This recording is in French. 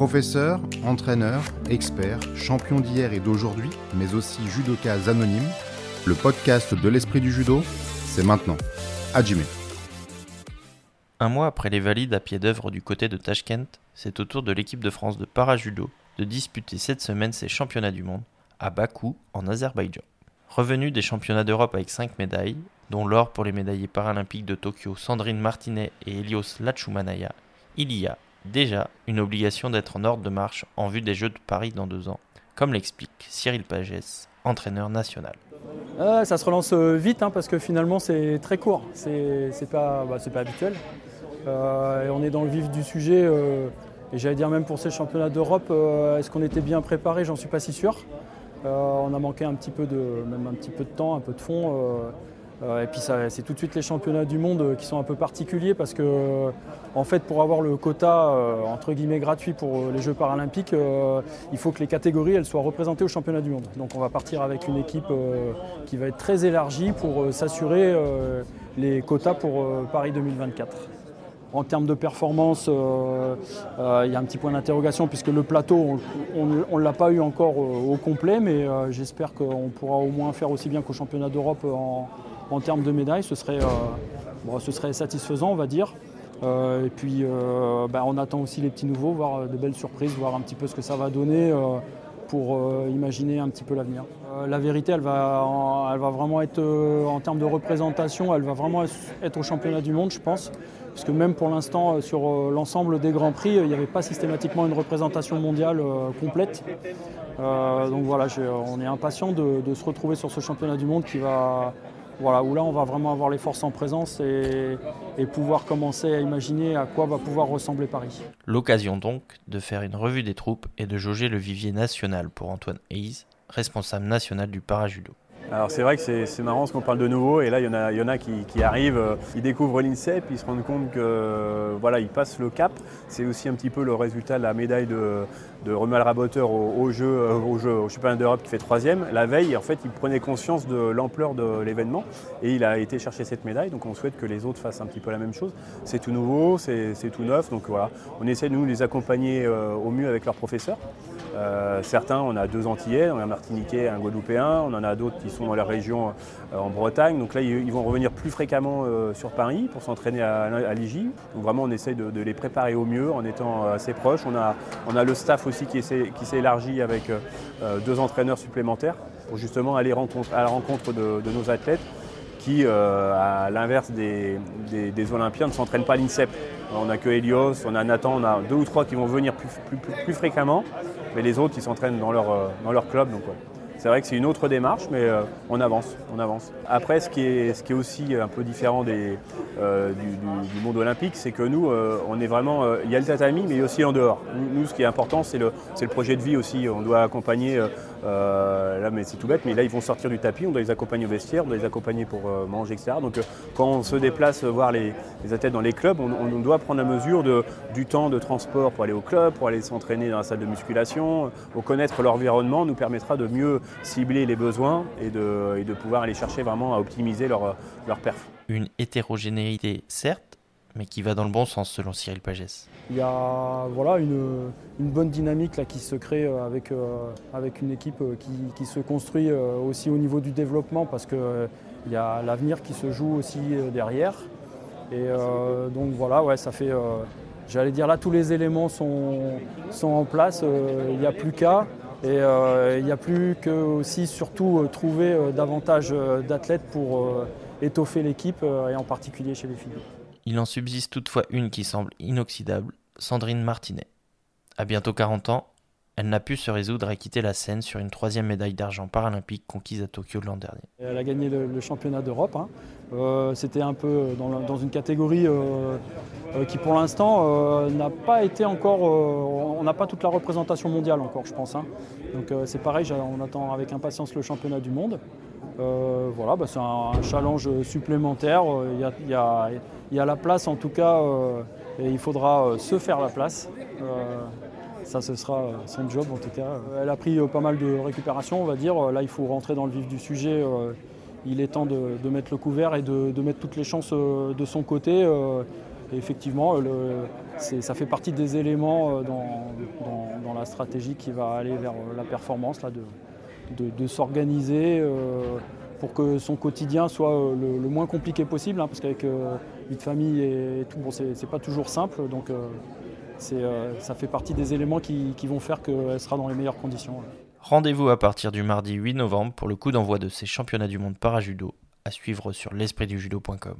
Professeur, entraîneur, expert, champion d'hier et d'aujourd'hui, mais aussi judoka anonyme, le podcast de l'esprit du judo, c'est maintenant. Hajime. Un mois après les valides à pied d'œuvre du côté de Tashkent, c'est au tour de l'équipe de France de para-judo de disputer cette semaine ses championnats du monde à Bakou, en Azerbaïdjan. Revenu des championnats d'Europe avec 5 médailles, dont l'or pour les médaillés paralympiques de Tokyo Sandrine Martinet et Elios Lachumanaya, il y a déjà une obligation d'être en ordre de marche en vue des Jeux de Paris dans deux ans, comme l'explique Cyril Pagès, entraîneur national. ça se relance euh, vite hein, parce que finalement c'est très court, c'est pas, bah, pas habituel. Euh, on est dans le vif du sujet. Euh, et j'allais dire même pour ces championnats d'Europe, est-ce qu'on était bien préparé? J'en suis pas si sûr. on a manqué un petit peu de, même un petit peu de temps, un peu de fond. Euh, et puis c'est tout de suite les championnats du monde euh, qui sont un peu particuliers parce que euh, en fait pour avoir le quota entre guillemets gratuit pour les Jeux paralympiques, il faut que les catégories soient représentées aux championnats du monde. Donc on va partir avec une équipe qui va être très élargie pour s'assurer les quotas pour Paris 2024. En termes de performance, il y a un petit point d'interrogation puisque le plateau, on ne l'a pas eu encore au complet, mais j'espère qu'on pourra au moins faire aussi bien qu'au championnat d'Europe en, en termes de médailles, ce serait, euh, ce serait satisfaisant, on va dire. Euh, et puis, euh, bah, on attend aussi les petits nouveaux, voir de belles surprises, voir un petit peu ce que ça va donner pour imaginer un petit peu l'avenir. la vérité, elle va, elle va vraiment être, en termes de représentation, elle va vraiment être au championnat du monde, je pense. Parce que même pour l'instant, sur l'ensemble des grands prix, il n'y avait pas systématiquement une représentation mondiale complète. donc voilà, on est impatient de, se retrouver sur ce championnat du monde qui va, voilà, où là on va vraiment avoir les forces en présence et, pouvoir commencer à imaginer à quoi va pouvoir ressembler Paris. L'occasion donc de faire une revue des troupes et de jauger le vivier national pour Antoine Hayes, responsable national du parajudo. Alors c'est vrai que c'est marrant ce qu'on parle de nouveau et là il y en a, y en a qui, arrivent, euh, ils découvrent l'INSEP, ils se rendent compte que voilà, ils passent le cap. C'est aussi un petit peu le résultat de la médaille de, de Romuald Raboteur au, jeu, euh, au, jeu, au championnat d'Europe qui fait troisième. La veille, en fait, il prenait conscience de l'ampleur de l'événement et il a été chercher cette médaille. Donc on souhaite que les autres fassent un petit peu la même chose. C'est tout nouveau, c'est tout neuf. Donc voilà, on essaie de nous les accompagner euh, au mieux avec leurs professeurs. Euh, certains, on a deux Antillais, on a un Martiniquais, un Guadeloupéen, on en a d'autres qui sont dans la région en Bretagne. Donc là, ils, vont revenir plus fréquemment sur Paris pour s'entraîner à, à l'IJ. Donc vraiment, on essaie de, les préparer au mieux en étant assez proches. On a, a le staff aussi qui s'est élargi avec euh, euh, deux entraîneurs supplémentaires pour justement aller à la rencontre de, nos athlètes qui, euh, à l'inverse des, Olympiens, ne s'entraînent pas à l'INSEP. On n'a que Helios, on a Nathan, on a deux ou trois qui vont venir plus, fréquemment, mais les autres qui s'entraînent dans leur, leur club. Donc, c'est vrai que c'est une autre démarche, mais euh, on avance, on avance. Après, ce qui est, ce qui est aussi un peu différent des, euh, du, monde olympique, c'est que nous, euh, on est vraiment, il y a le tatami, mais aussi en dehors. Nous, ce qui est important, c'est le, le projet de vie aussi. On doit accompagner, là, mais c'est tout bête, mais là, ils vont sortir du tapis, on doit les accompagner au vestiaire, on doit les accompagner pour manger, etc. Donc, quand on se déplace voir les, athlètes dans les clubs, on, doit prendre la mesure du temps de transport pour aller au club, pour aller s'entraîner dans la salle de musculation. Pour connaître l'environnement nous permettra de mieux cibler les besoins et de, de pouvoir aller chercher vraiment à optimiser leur, leur perf. Une hétérogénéité, certes, mais qui va dans le bon sens selon Cyril Pagès. Il y a voilà, une, une bonne dynamique là, qui se crée euh, avec, euh, avec une équipe euh, qui, qui se construit aussi au niveau du développement parce qu'il il y a l'avenir qui se joue aussi derrière. Et donc voilà, ouais, ça fait, j'allais dire là, tous les éléments sont, sont en place, il n'y a plus qu'à. Et euh, il n'y a plus que aussi surtout euh, trouver euh, davantage d'athlètes pour étoffer l'équipe et en particulier chez les filles. Il en subsiste toutefois une qui semble inoxydable, Sandrine Martinet. À bientôt 40 ans, elle n'a pu se résoudre à quitter la scène sur une troisième médaille d'argent paralympique conquise à Tokyo l'an dernier. Elle a gagné le, championnat d'Europe. Hein. Euh, c'était un peu dans, une catégorie euh, euh, qui pour l'instant n'a pas été encore, on n'a pas toute la représentation mondiale encore je pense. Hein. Donc c'est pareil, on attend avec impatience le championnat du monde. voilà, bah, c'est un, challenge supplémentaire. Il y, a, la place en tout cas et il faudra se faire la place. Ça, ce sera son job en tout cas. Elle a pris euh, pas mal de récupération, on va dire. Là, il faut rentrer dans le vif du sujet. Euh, il est temps de, mettre le couvert et de, mettre toutes les chances euh, de son côté. Et effectivement, ça fait partie des éléments dans, la stratégie qui va aller vers la performance, là, de, s'organiser pour que son quotidien soit le, moins compliqué possible, hein, parce qu'avec vie de famille et tout, bon, c'est pas toujours simple. Donc ça fait partie des éléments qui, qui vont faire qu'elle sera dans les meilleures conditions. Rendez-vous à partir du mardi 8 novembre pour le coup d'envoi de ces championnats du monde para-judo, à suivre sur l'espritdujudo.com.